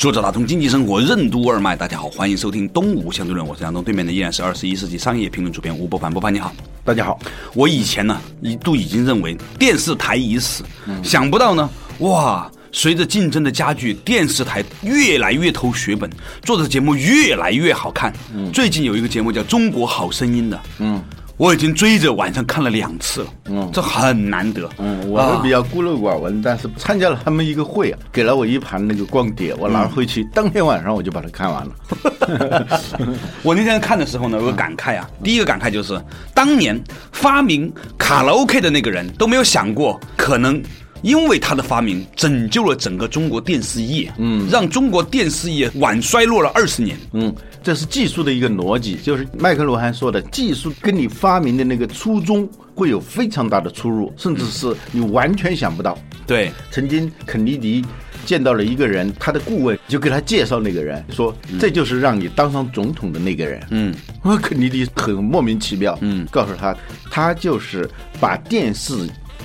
作者打通经济生活任督二脉，大家好，欢迎收听东吴相对论，我是杨东，对面的依然是二十一世纪商业评论主编吴伯凡，伯凡你好，大家好。我以前呢一度已经认为电视台已死，想不到呢，哇，随着竞争的加剧，电视台越来越投血本，做的节目越来越好看。最近有一个节目叫《中国好声音》的，嗯。我已经追着晚上看了两次了，嗯，这很难得。嗯，我是比较孤陋寡闻，但是参加了他们一个会啊，给了我一盘那个光碟，我拿回去，当天晚上我就把它看完了。我那天看的时候呢，有个感慨啊，第一个感慨就是，当年发明卡拉 OK 的那个人都没有想过，可能因为他的发明拯救了整个中国电视业，嗯，让中国电视业晚衰落了二十年，嗯。这是技术的一个逻辑，就是麦克罗汉说的，技术跟你发明的那个初衷会有非常大的出入，甚至是你完全想不到。对，曾经肯尼迪见到了一个人，他的顾问就给他介绍那个人，说这就是让你当上总统的那个人。嗯，肯尼迪很莫名其妙。嗯，告诉他，他就是把电视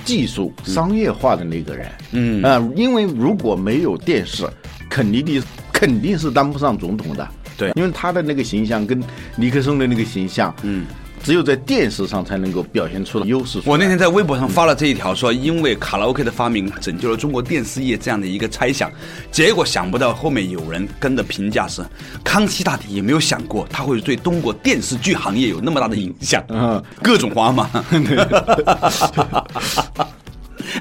技术商业化的那个人。嗯啊，因为如果没有电视，肯尼迪肯定是当不上总统的。对，因为他的那个形象跟尼克松的那个形象，嗯，只有在电视上才能够表现出优势。我那天在微博上发了这一条，说因为卡拉 OK 的发明拯救了中国电视业这样的一个猜想，结果想不到后面有人跟的评价是，康熙大帝也没有想过他会对中国电视剧行业有那么大的影响，嗯，各种花嘛。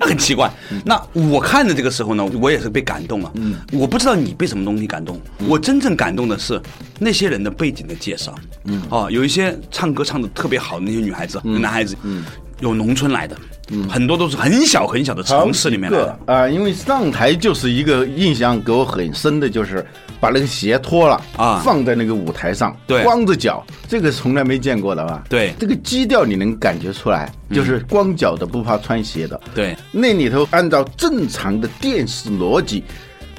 很奇怪，那我看的这个时候呢，我也是被感动了。嗯，我不知道你被什么东西感动，我真正感动的是那些人的背景的介绍。嗯，哦，有一些唱歌唱的特别好的那些女孩子、男孩子，嗯，有农村来的。嗯，很多都是很小很小的城市里面来的啊，因为上台就是一个印象给我很深的，就是把那个鞋脱了啊，放在那个舞台上，对，光着脚，这个从来没见过的吧？对，这个基调你能感觉出来，就是光脚的不怕穿鞋的。对，那里头按照正常的电视逻辑，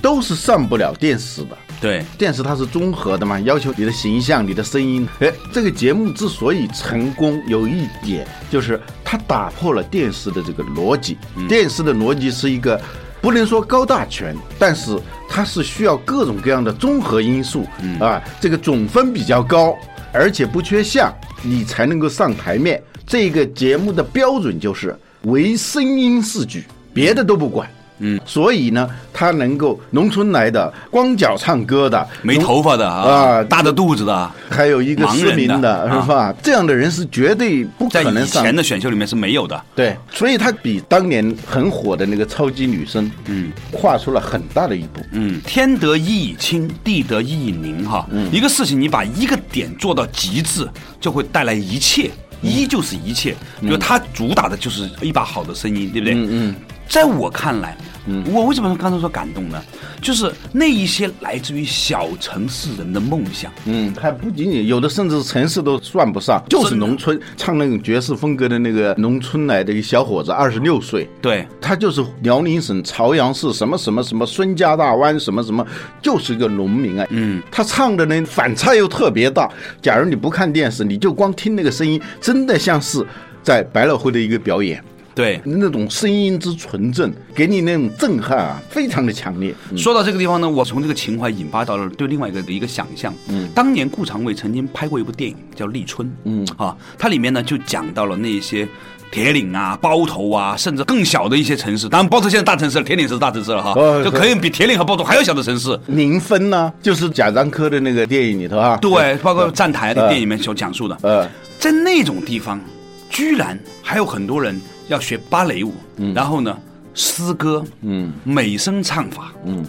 都是上不了电视的。对，电视它是综合的嘛，要求你的形象、你的声音。哎，这个节目之所以成功，有一点就是它打破了电视的这个逻辑。电视的逻辑是一个不能说高大全，但是它是需要各种各样的综合因素啊。这个总分比较高，而且不缺项，你才能够上台面。这个节目的标准就是唯声音是举，别的都不管。嗯，所以呢，他能够农村来的光脚唱歌的，没头发的啊，大着肚子的，还有一个失明的，是吧？这样的人是绝对不可能上。以前的选秀里面是没有的。对，所以他比当年很火的那个超级女声，嗯，跨出了很大的一步。嗯，天得一以清，地得一以宁，哈。嗯，一个事情你把一个点做到极致，就会带来一切。一就是一切，比如他主打的就是一把好的声音，对不对？嗯嗯。在我看来，嗯，我为什么刚才说感动呢？就是那一些来自于小城市人的梦想，嗯，还不仅仅有的，甚至城市都算不上，就是农村唱那种爵士风格的那个农村来的一个小伙子，二十六岁，对，他就是辽宁省朝阳市什么什么什么孙家大湾什么什么，就是一个农民啊，嗯，他唱的呢反差又特别大。假如你不看电视，你就光听那个声音，真的像是在百老汇的一个表演。对，那种声音之纯正，给你那种震撼啊，非常的强烈。说到这个地方呢，我从这个情怀引发到了对另外一个的一个想象。嗯，当年顾长卫曾经拍过一部电影叫《立春》。嗯，啊，它里面呢就讲到了那些铁岭啊、包头啊，甚至更小的一些城市。当然，包头现在大城市了，铁岭是大城市了哈，就可以比铁岭和包头还要小的城市。宁芬呢，就是贾樟柯的那个电影里头啊。对，包括站台的电影里面所讲述的。呃，在那种地方，居然还有很多人。要学芭蕾舞，然后呢，诗歌，嗯，美声唱法，嗯，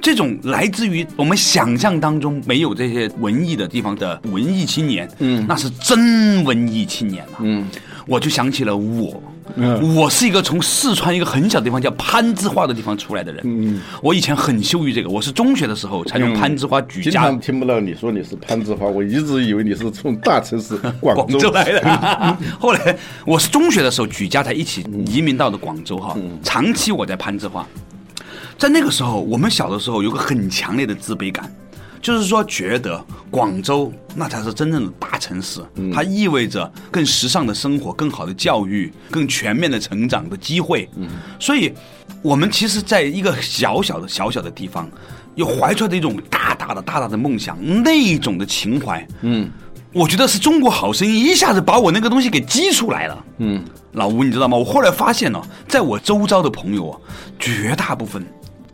这种来自于我们想象当中没有这些文艺的地方的文艺青年，嗯，那是真文艺青年呐，嗯，我就想起了我。嗯我是一个从四川一个很小的地方叫攀枝花的地方出来的人。嗯我以前很羞于这个，我是中学的时候才用攀枝花举家经常听不到你说你是攀枝花，我一直以为你是从大城市广州广州来的。后来我是中学的时候举家才一起移民到的广州哈，长期我在攀枝花。在那个时候，我们小的时候有个很强烈的自卑感，就是说觉得广州那才是真正的大城市，它意味着更时尚的生活、更好的教育、更全面的成长的机会。所以，我们其实在一个小小的小小的地方，又怀揣着一种大大的大大的梦想，那种的情怀，嗯我觉得是中国好声音一下子把我那个东西给激出来了。嗯，老吴，你知道吗？我后来发现呢、在我周遭的朋友啊，绝大部分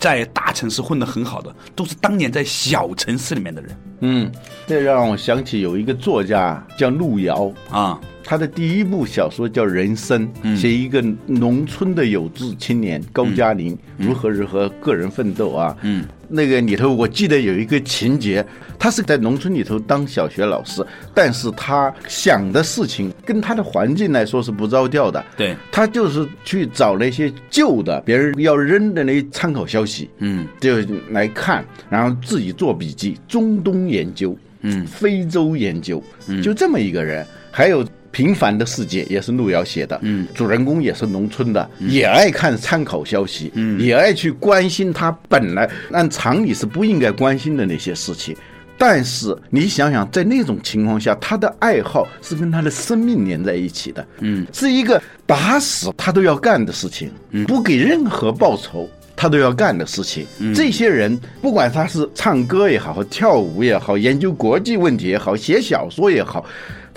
在大城市混得很好的，都是当年在小城市里面的人嗯，这让我想起有一个作家叫路遥，啊。他的第一部小说叫《人生》，写一个农村的有志青年高加林如何如何个人奋斗啊。嗯，那个里头我记得有一个情节，他是在农村里头当小学老师，但是他想的事情跟他的环境来说是不着调的。对，他就是去找那些旧的别人要扔的那些参考消息，嗯。就来看，然后自己做笔记，中东研究，嗯。非洲研究，就这么一个人。还有《平凡的世界》也是路遥写的，嗯，主人公也是农村的，也爱看参考消息，嗯。也爱去关心他本来按常理是不应该关心的那些事情。但是你想想，在那种情况下，他的爱好是跟他的生命连在一起的，嗯，是一个打死他都要干的事情，不给任何报酬。他都要干的事情，这些人不管他是唱歌也好，跳舞也好，研究国际问题也好，写小说也好，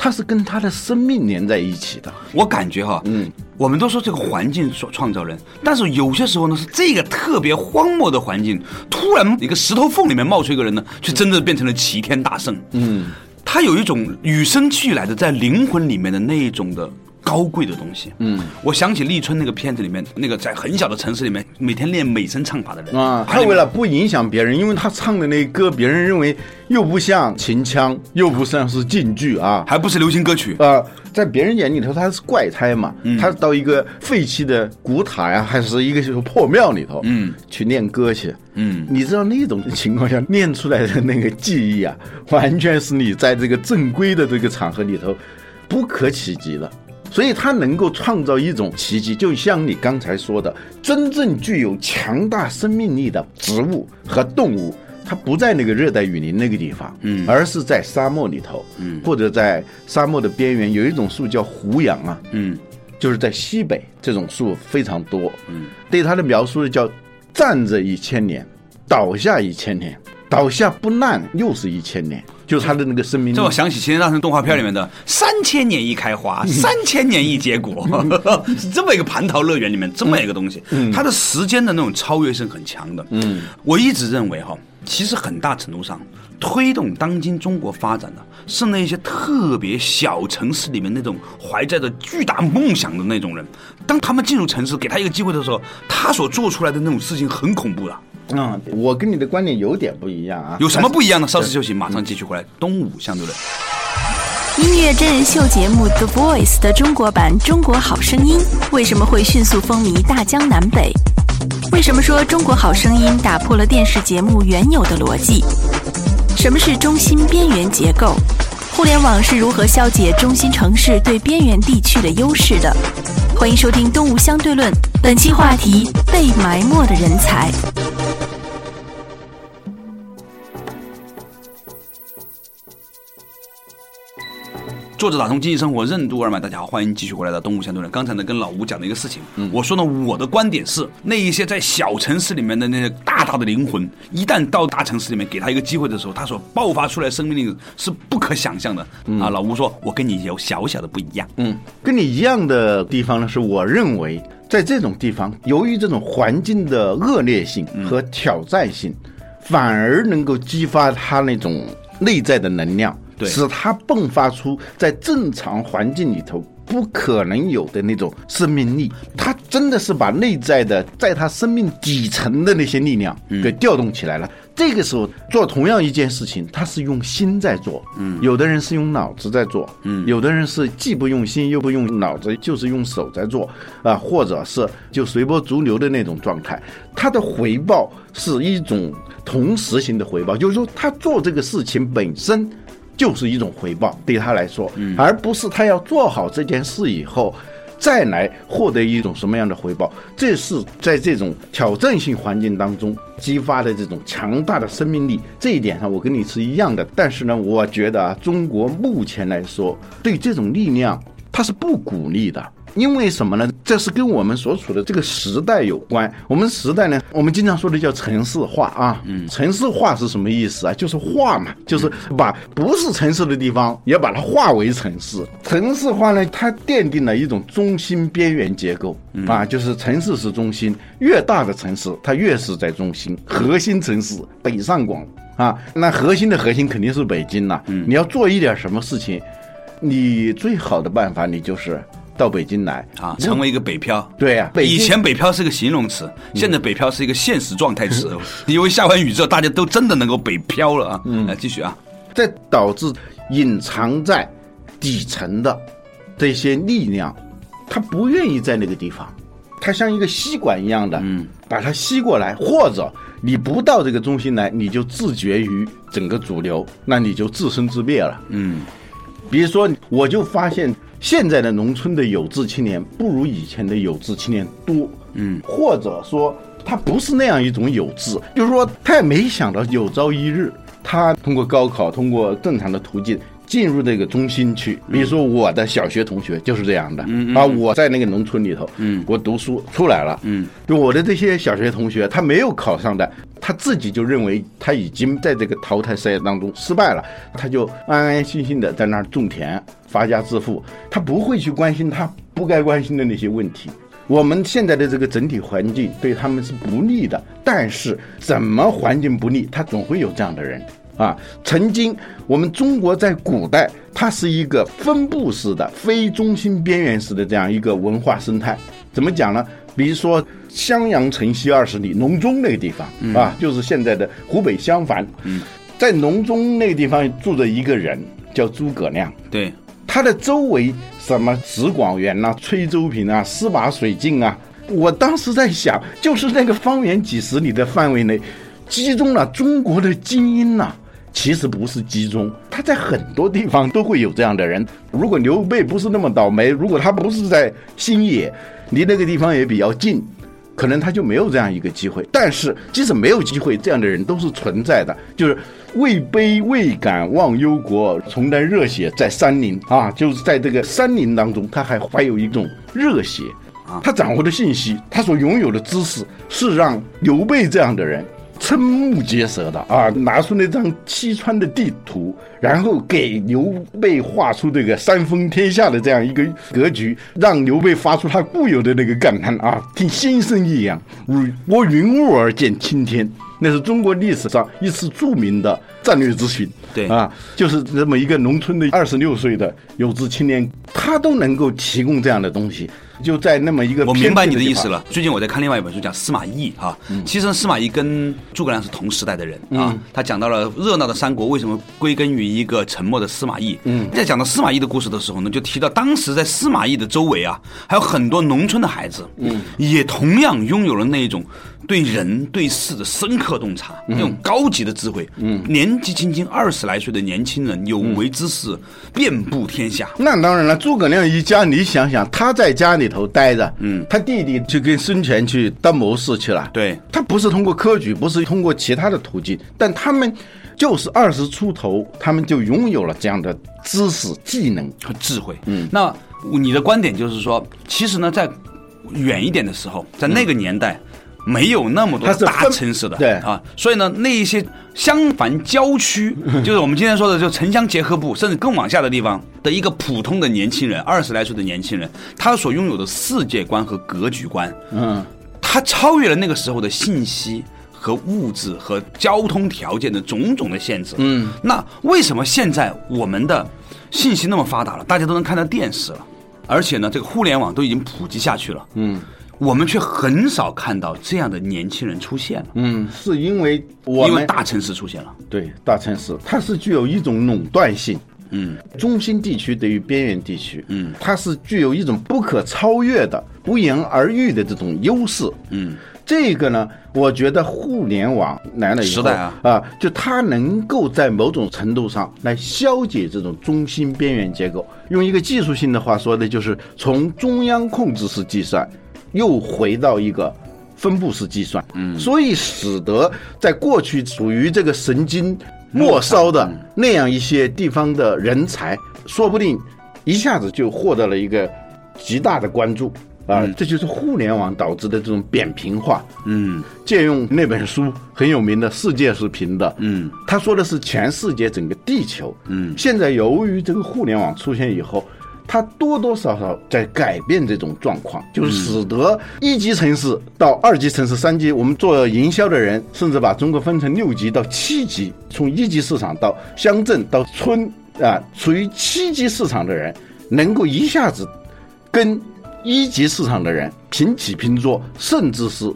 他是跟他的生命连在一起的。我感觉哈，嗯，我们都说这个环境所创造人，但是有些时候呢，是这个特别荒漠的环境，突然一个石头缝里面冒出一个人呢，却真的变成了齐天大圣。嗯，他有一种与生俱来的在灵魂里面的那一种的高贵的东西。嗯，我想起立春那个片子里面，那个在很小的城市里面每天练美声唱法的人啊，他为了不影响别人，因为他唱的那歌，别人认为又不像秦腔，又不像是京剧啊，还不是流行歌曲，啊，在别人眼里头他是怪胎嘛，嗯。他到一个废弃的古塔呀，还是一个就是破庙里头，嗯，去练歌去，嗯。你知道那种情况下练出来的那个技艺啊，完全是你在这个正规的这个场合里头不可企及的。所以它能够创造一种奇迹，就像你刚才说的，真正具有强大生命力的植物和动物，它不在那个热带雨林那个地方，嗯。而是在沙漠里头，嗯。或者在沙漠的边缘，有一种树叫胡杨啊，嗯。就是在西北，这种树非常多。嗯，对它的描述叫站着一千年，倒下一千年，倒下不烂又是一千年，就是它的那个生命力这。我想起《齐天大圣》动画片里面的“三千年一开花，三千年一结果”，是这么一个蟠桃乐园里面这么一个东西，它的时间的那种超越性很强的。嗯，我一直认为哈，其实很大程度上推动当今中国发展的是那些特别小城市里面那种怀揣着巨大梦想的那种人。当他们进入城市，给他一个机会的时候，他所做出来的那种事情很恐怖的。嗯，我跟你的观点有点不一样啊。有什么不一样呢？稍事休息，马上继续回来。东吴相对论。音乐真人秀节目《The Voice》的中国版《中国好声音》为什么会迅速风靡大江南北？为什么说《中国好声音》打破了电视节目原有的逻辑？什么是中心边缘结构？互联网是如何消解中心城市对边缘地区的优势的？欢迎收听《东吴相对论》，本期话题：被埋没的人才。作者打通经济生活任督二脉，大家好，欢迎继续回来到东吴相对论。刚才呢，跟老吴讲了一个事情，嗯我说呢，我的观点是，那一些在小城市里面的那些大大的灵魂，一旦到大城市里面给他一个机会的时候，他所爆发出来的生命力是不可想象的。啊，老吴说，我跟你有小小的不一样。嗯，跟你一样的地方呢，是我认为在这种地方，由于这种环境的恶劣性和挑战性，反而能够激发他那种内在的能量，对。使他迸发出在正常环境里头不可能有的那种生命力。他真的是把内在的，在他生命底层的那些力量给调动起来了。这个时候做同样一件事情，他是用心在做，嗯，有的人是用脑子在做，嗯，有的人是既不用心又不用脑子，就是用手在做，啊，或者是就随波逐流的那种状态，他的回报是一种同时性的回报，就是说他做这个事情本身就是一种回报，对他来说，而不是他要做好这件事以后。再来获得一种什么样的回报？这是在这种挑战性环境当中激发的这种强大的生命力。这一点上，我跟你是一样的。但是呢，我觉得啊，中国目前来说，对这种力量，它是不鼓励的。因为什么呢？这是跟我们所处的这个时代有关。我们时代呢，我们经常说的叫城市化啊。嗯，城市化是什么意思啊？就是化嘛，就是把不是城市的地方也把它化为城市。城市化呢，它奠定了一种中心边缘结构啊，就是城市是中心，越大的城市它越是在中心，核心城市北上广啊，那核心的核心肯定是北京了。嗯，你要做一点什么事情，你最好的办法，你就是。到北京来啊，成为一个北漂。对呀，以前北漂是个形容词，现在北漂是一个现实状态词。因为下完雨之后，大家都真的能够北漂了啊。嗯，来继续啊。这导致隐藏在底层的这些力量，他不愿意在那个地方，他像一个吸管一样的，嗯，把它吸过来，或者你不到这个中心来，你就自绝于整个主流，那你就自生自灭了。嗯，比如说，我就发现。现在的农村的有志青年不如以前的有志青年多，嗯，或者说他不是那样一种有志，就是说他也没想到有朝一日他通过高考，通过正常的途径进入这个中心去。比如说我的小学同学就是这样的，啊，我在那个农村里头，嗯，我读书出来了，嗯，就我的这些小学同学，他没有考上的。他自己就认为他已经在这个淘汰赛当中失败了，他就安安心心的在那儿种田发家致富，他不会去关心他不该关心的那些问题。我们现在的这个整体环境对他们是不利的，但是怎么环境不利，他总会有这样的人啊。曾经我们中国在古代，它是一个分布式的、非中心边缘式的这样一个文化生态。怎么讲呢？比如说襄阳城西二十里，隆中那个地方啊，就是现在的湖北襄樊。嗯在隆中那个地方住着一个人，叫诸葛亮。对，他的周围什么石广元呐、崔州平啊、司马水镜啊，我当时在想，就是那个方圆几十里的范围内，集中了中国的精英呐。其实不是集中，他在很多地方都会有这样的人。如果刘备不是那么倒霉，如果他不是在新野。离那个地方也比较近，可能他就没有这样一个机会。但是即使没有机会，这样的人都是存在的。就是位卑未敢忘忧国，从来热血在山林啊，就是在这个山林当中，他还怀有一种热血。他掌握的信息，他所拥有的知识，是让刘备这样的人。瞠目结舌的啊！拿出那张西川的地图，然后给刘备画出这个三分天下的这样一个格局，让刘备发出他固有的那个感叹啊，听先生一样，我云雾而见青天，那是中国历史上一次著名的战略咨询。对啊，就是这么一个农村的二十六岁的有志青年，他都能够提供这样的东西。就在那么一个，我明白你的意思了。最近我在看另外一本书，讲司马懿哈。其实司马懿跟诸葛亮是同时代的人啊。他讲到了热闹的三国为什么归根于一个沉默的司马懿。嗯在讲到司马懿的故事的时候呢，就提到当时在司马懿的周围啊，还有很多农村的孩子，嗯也同样拥有了那一种对人对事的深刻洞察，那种高级的智慧。嗯年纪轻轻二十来岁的年轻人，有为之士遍布天下。那当然了，诸葛亮一家，你想想他在家里。头待着，嗯，他弟弟就跟孙权去当谋士去了。对他不是通过科举，不是通过其他的途径，但他们就是二十出头，他们就拥有了这样的知识、技能和智慧。嗯，那你的观点就是说，其实呢，在远一点的时候，在那个年代。没有那么多大城市的，对。啊，所以呢，那一些襄樊郊区，就是我们今天说的，就城乡结合部，甚至更往下的地方的一个普通的年轻人，二十来岁的年轻人，他所拥有的世界观和格局观，嗯，他超越了那个时候的信息和物质和交通条件的种种的限制，嗯，那为什么现在我们的信息那么发达了，大家都能看到电视了？而且呢，这个互联网都已经普及下去了，嗯我们却很少看到这样的年轻人出现了，嗯，是因为我因为们大城市出现了。对大城市，它是具有一种垄断性。嗯，中心地区对于边缘地区，嗯，它是具有一种不可超越的、不言而喻的这种优势。嗯，这个呢，我觉得互联网来了以后时代啊就它能够在某种程度上来消解这种中心边缘结构。用一个技术性的话说的，就是从中央控制式计算，又回到一个分布式计算。嗯，所以使得在过去属于这个神经末梢的那样一些地方的人才，说不定一下子就获得了一个极大的关注。啊，这就是互联网导致的这种扁平化。嗯借用那本书很有名的《世界是平的》，嗯他说的是全世界整个地球。嗯现在由于这个互联网出现以后，它多多少少在改变这种状况，就是使得一级城市到二级城市、三级，我们做营销的人，甚至把中国分成六级到七级，从一级市场到乡镇到村啊，处于七级市场的人，能够一下子跟一级市场的人平起平坐，甚至是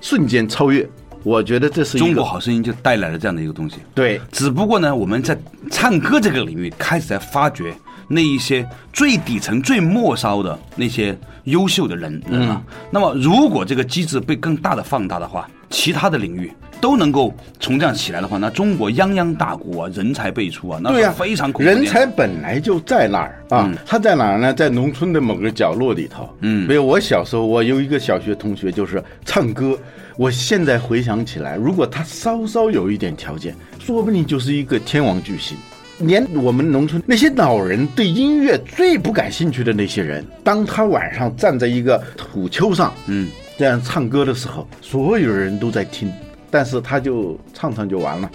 瞬间超越。我觉得这是中国好声音就带来了这样的一个东西。对只不过呢，我们在唱歌这个领域开始在发掘那一些最底层、最末梢的那些优秀的人人了。那么，如果这个机制被更大的放大的话，其他的领域都能够从这样起来的话，那中国泱泱大国啊，人才辈出啊，那是、非常恐怖的。人才本来就在那儿啊，嗯他在哪儿呢？在农村的某个角落里头。嗯比如我小时候，我有一个小学同学就是唱歌，我现在回想起来，如果他稍稍有一点条件，说不定就是一个天王巨星。连我们农村那些老人对音乐最不感兴趣的那些人，当他晚上站在一个土丘上，嗯，这样唱歌的时候，所有人都在听，但是他就唱唱就完了，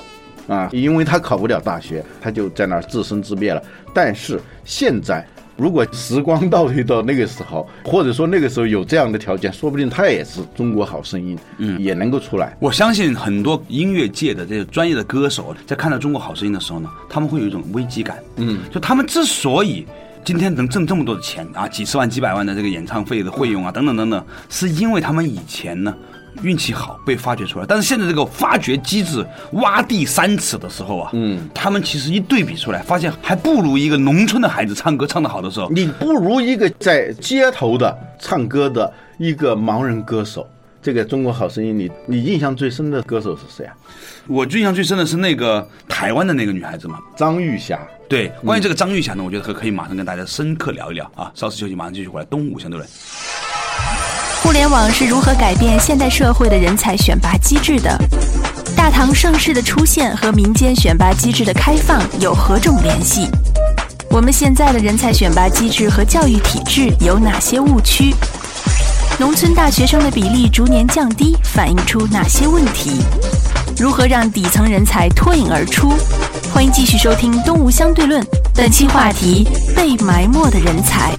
啊，因为他考不了大学，他就在那儿自生自灭了。但是现在，如果时光倒退到那个时候，或者说那个时候有这样的条件，说不定他也是中国好声音，嗯，也能够出来。我相信很多音乐界的这些专业的歌手，在看到《中国好声音》的时候呢，他们会有一种危机感。嗯，就他们之所以今天能挣这么多的钱啊，几十万、几百万的这个演唱费的费用啊，等等等等，是因为他们以前呢运气好被发掘出来。但是现在这个发掘机制挖地三尺的时候啊，嗯，他们其实一对比出来，发现还不如一个农村的孩子唱歌唱得好的时候。你不如一个在街头的唱歌的一个盲人歌手。这个《中国好声音》里，你印象最深的歌手是谁啊？我印象最深的是那个台湾的那个女孩子嘛，张玉霞。对，关于这个张玉霞呢，我觉得可可以马上跟大家深刻聊一聊啊。稍事休息，马上继续回来。东吴相对论，互联网是如何改变现代社会的人才选拔机制的？大唐盛世的出现和民间选拔机制的开放有何种联系？我们现在的人才选拔机制和教育体制有哪些误区？农村大学生的比例逐年降低，反映出哪些问题？如何让底层人才脱颖而出？欢迎继续收听《东吴相对论》，本期话题：被埋没的人才。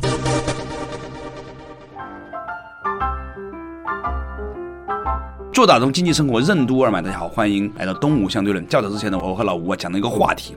做打通经济生活任督二脉，大家好，欢迎来到东吴相对论。较早之前呢，我和老吴啊讲了一个话题，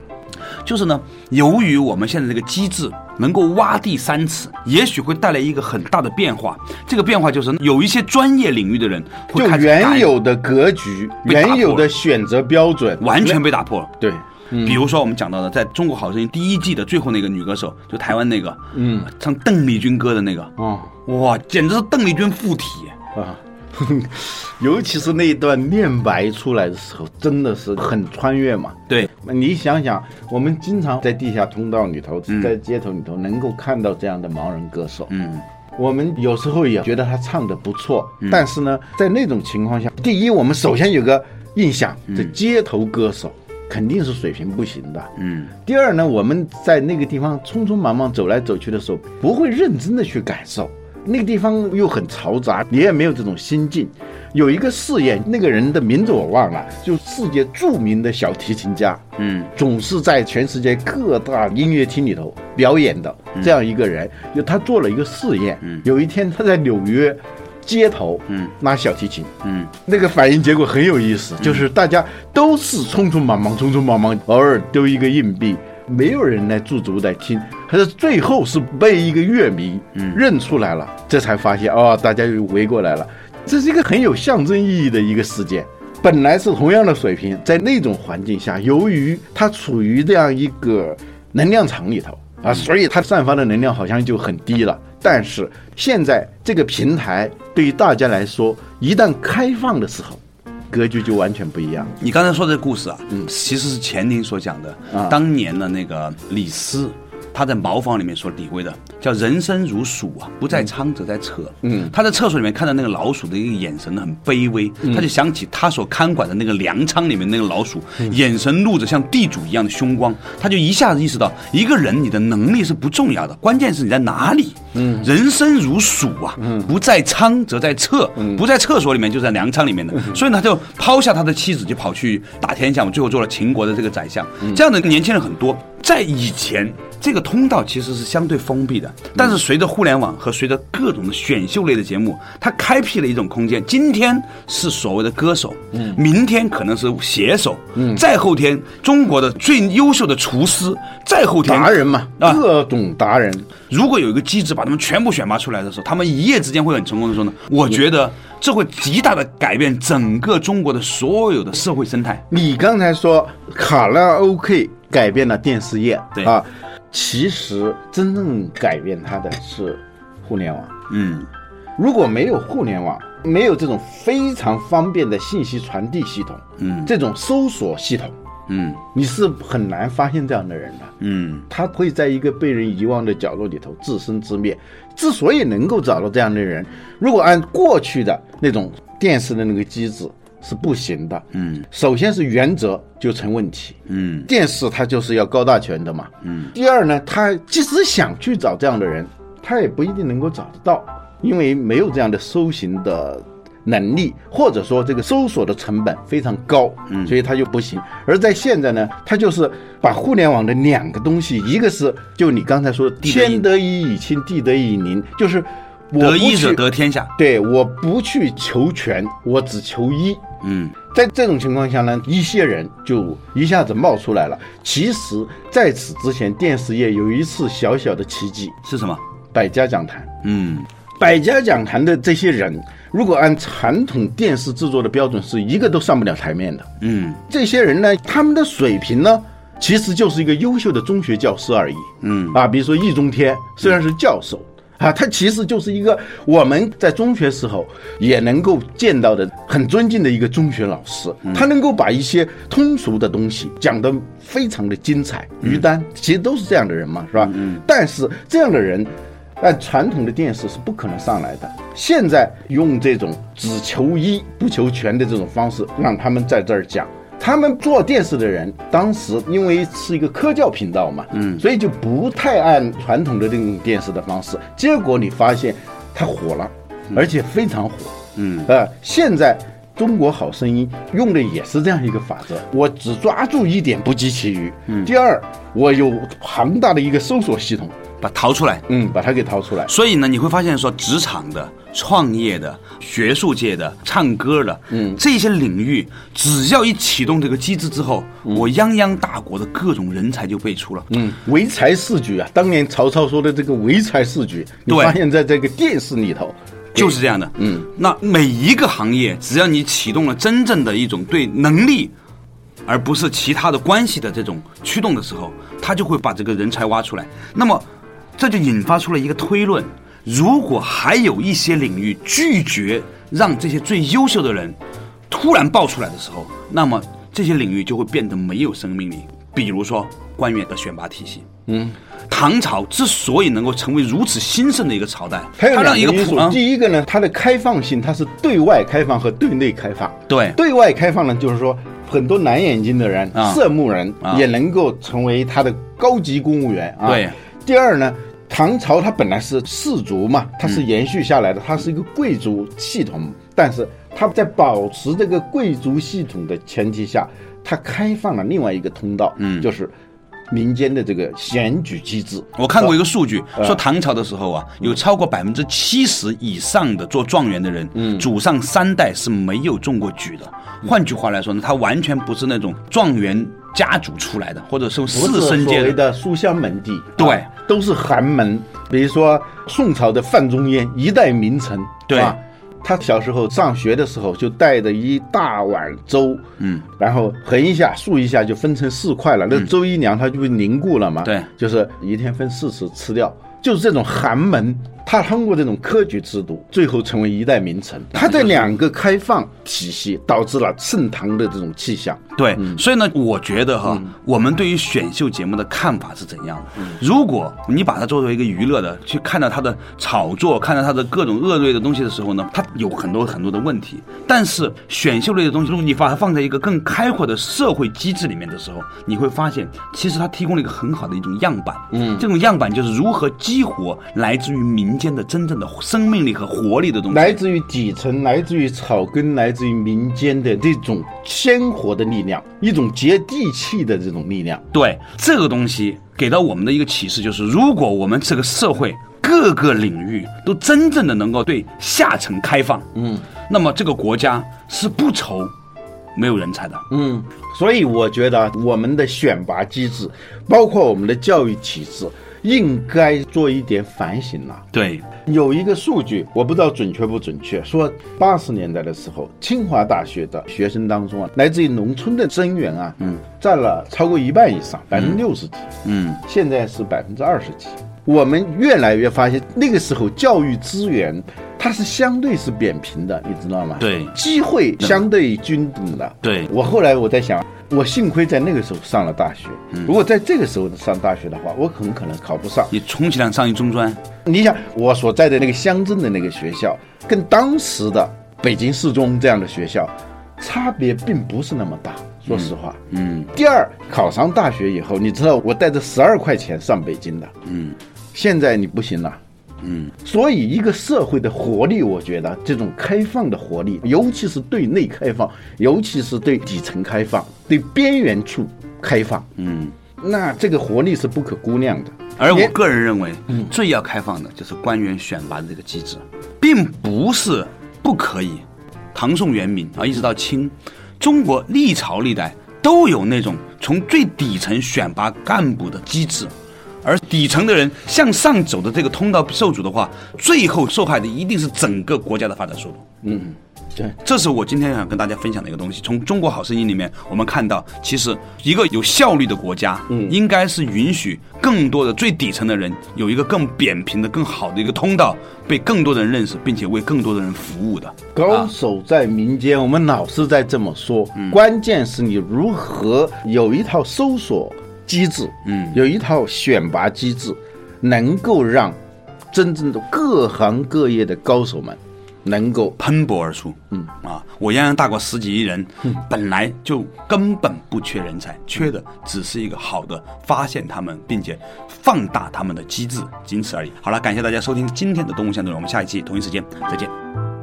就是呢，由于我们现在这个机制能够挖地三尺，也许会带来一个很大的变化。这个变化就是有一些专业领域的人会就原有的格局、原有的选择标准完全被打破了。对，比如说我们讲到的，在中国好声音第一季的最后那个女歌手，就台湾那个，嗯，唱邓丽君歌的那个，哦哇，简直是邓丽君附体。啊，尤其是那一段念白出来的时候，真的是很穿越嘛。对，你想想，我们经常在地下通道里头，在街头里头能够看到这样的盲人歌手。嗯，我们有时候也觉得他唱的不错，但是呢，在那种情况下，第一，我们首先有个印象，这街头歌手肯定是水平不行的。嗯，第二呢，我们在那个地方匆匆忙忙走来走去的时候，不会认真的去感受。那个地方又很嘈杂，你也没有这种心境。有一个试验，那个人的名字我忘了，就世界著名的小提琴家，嗯，总是在全世界各大音乐厅里头表演的这样一个人，就他做了一个试验。有一天他在纽约街头，嗯，拉小提琴，嗯，那个反应结果很有意思，就是大家都是匆匆忙忙、匆匆忙忙，偶尔丢一个硬币，没有人来驻足来听，可是最后是被一个乐迷认出来了，这才发现哦，大家又围过来了。这是一个很有象征意义的一个事件。本来是同样的水平，在那种环境下，由于它处于这样一个能量场里头啊，所以它散发的能量好像就很低了。但是现在这个平台对于大家来说，一旦开放的时候，格局就完全不一样。你刚才说这个故事啊，嗯，其实是钱宁所讲的。啊当年的那个李斯，他在茅房里面所体会的，叫人生如鼠啊，不在仓则在厕。嗯。他在厕所里面看到那个老鼠的一个眼神很卑微，他就想起他所看管的那个粮仓里面那个老鼠，眼神露着像地主一样的凶光，他就一下子意识到，一个人你的能力是不重要的，关键是你在哪里。嗯，人生如鼠啊，不在仓则在厕，不在厕所里面就在粮仓里面的。所以呢，他就抛下他的妻子，就跑去打天下嘛，最后做了秦国的这个宰相。这样的年轻人很多，在以前。这个通道其实是相对封闭的，但是随着互联网和随着各种的选秀类的节目，它开辟了一种空间。今天是所谓的歌手，嗯，明天可能是写手，嗯，再后天中国的最优秀的厨师，再后天达人嘛，啊各种达人，如果有一个机制把他们全部选拔出来的时候，他们一夜之间会很成功的时候呢，我觉得这会极大的改变整个中国的所有的社会生态。你刚才说卡拉 OK 改变了电视业，对啊，其实真正改变它的是互联网。嗯，如果没有互联网，没有这种非常方便的信息传递系统，嗯这种搜索系统，嗯你是很难发现这样的人的。嗯他会在一个被人遗忘的角落里头自生自灭。之所以能够找到这样的人，如果按过去的那种电视的那个机制是不行的。嗯首先是原则就成问题，嗯电视它就是要高大全的嘛。嗯。第二呢，他即使想去找这样的人，他也不一定能够找得到，因为没有这样的搜寻的能力，或者说这个搜索的成本非常高，嗯，所以它就不行。而在现在呢，它就是把互联网的两个东西，一个是就你刚才说的天得一以亲，地得一以宁，就是我得一者得天下。对，我不去求全，我只求一。嗯在这种情况下呢，一些人就一下子冒出来了。其实，在此之前，电视业有一次小小的奇迹是什么？——百家讲坛。嗯百家讲坛的这些人，如果按传统电视制作的标准，是一个都上不了台面的。嗯这些人呢，他们的水平呢，其实就是一个优秀的中学教师而已。嗯啊，比如说易中天虽然是教授。啊，他其实就是一个我们在中学时候也能够见到的很尊敬的一个中学老师，他能够把一些通俗的东西讲得非常的精彩。于丹其实都是这样的人嘛，是吧？嗯。但是这样的人，按传统的电视是不可能上来的。现在用这种只求一不求全的这种方式，让他们在这儿讲。他们做电视的人，当时因为是一个科教频道嘛，嗯，所以就不太按传统的这种电视的方式。结果你发现它火了，而且非常火，嗯呃，现在中国好声音用的也是这样一个法则，我只抓住一点，不及其余。嗯，第二，我有庞大的一个搜索系统，把它掏出来。嗯，把它给掏出来。所以呢，你会发现说，职场的、创业的、学术界的、唱歌的，嗯，这些领域，只要一启动这个机制之后，我泱泱大国的各种人才就辈出了。嗯，唯才是举啊！当年曹操说的这个唯才是举，你对发现在这个电视里头，就是这样的。嗯，那每一个行业，只要你启动了真正的一种对能力，而不是其他的关系的这种驱动的时候，他就会把这个人才挖出来。那么，这就引发出了一个推论：如果还有一些领域拒绝让这些最优秀的人突然爆出来的时候，那么这些领域就会变得没有生命力。比如说官员的选拔体系，嗯，唐朝之所以能够成为如此兴盛的一个朝代，它有两个因素。第一个呢，它的开放性，它是对外开放和对内开放。对对外开放呢，就是说很多蓝眼睛的人、啊色目人啊也能够成为他的高级公务员啊。对。第二呢，唐朝它本来是氏族嘛，它是延续下来的，它是一个贵族系统，但是它在保持这个贵族系统的前提下，它开放了另外一个通道，嗯，就是民间的这个选举机制。我看过一个数据，呃说唐朝的时候啊，有超过百分之七十以上的做状元的人，嗯祖上三代是没有中过举的。换句话来说呢，他完全不是那种状元家族出来的，或者是不士是所绅阶的。谓的书香门第，对啊都是寒门。比如说宋朝的范仲淹，一代名臣，对吧他小时候上学的时候，就带着一大碗粥，嗯，然后横一下、竖一下就分成四块了。那粥一凉，它就会凝固了嘛。对就是一天分四次吃掉。就是这种寒门，他通过这种科举制度，最后成为一代名臣。他的两个开放体系，导致了盛唐的这种气象。对，嗯所以呢，我觉得哈，我们对于选秀节目的看法是怎样的？如果你把它作为一个娱乐的去看到它的炒作，看到它的各种恶劣的东西的时候呢，它有很多很多的问题。但是选秀类的东西，如果你把它放在一个更开阔的社会机制里面的时候，你会发现，其实它提供了一个很好的一种样板。嗯，这种样板就是如何激活来自于民间的真正的生命力和活力的东西。来自于底层，来自于草根，来自于民间的这种鲜活的力量，一种接地气的这种力量。对这个东西给到我们的一个启示就是，如果我们这个社会各个领域都真正的能够对下层开放，嗯，那么这个国家是不愁没有人才的。嗯，所以我觉得我们的选拔机制，包括我们的教育体制，应该做一点反省了。对，有一个数据，我不知道准确不准确，说八十年代的时候，清华大学的学生当中啊，来自于农村的生源啊，嗯，占了超过一半以上，百分之六十几，嗯，现在是百分之二十几。我们越来越发现，那个时候教育资源它是相对是扁平的，你知道吗？对机会相对均等的。对我后来我在想，我幸亏在那个时候上了大学，如果在这个时候上大学的话，我很可能考不上。你充其量上一中专，你想，我所在的那个乡镇的那个学校，跟当时的北京四中这样的学校，差别并不是那么大。说实话，嗯第二，考上大学以后，你知道我带着十二块钱上北京的，嗯现在你不行了。嗯，所以，一个社会的活力，我觉得这种开放的活力，尤其是对内开放，尤其是对底层开放，对边缘处开放，嗯。那这个活力是不可估量的。而我个人认为，最要开放的就是官员选拔的这个机制，并不是不可以。唐宋元明啊，一直到清，中国历朝历代都有那种从最底层选拔干部的机制，而底层的人向上走的这个通道受阻的话，最后受害的一定是整个国家的发展速度。嗯，对，这是我今天想跟大家分享的一个东西。从《中国好声音》里面，我们看到，其实一个有效率的国家，嗯，应该是允许更多的最底层的人有一个更扁平的、更好的一个通道，被更多的人认识，并且为更多的人服务的。高手在民间，我们老是在这么说。关键是你如何有一套搜索机制，嗯有一套选拔机制，能够让真正的各行各业的高手们能够喷薄而出，嗯啊，我泱泱大国十几亿人，本来就根本不缺人才，缺的只是一个好的发现他们并且放大他们的机制，仅此而已。好了，感谢大家收听今天的动物相对论，我们下一期同一时间再见。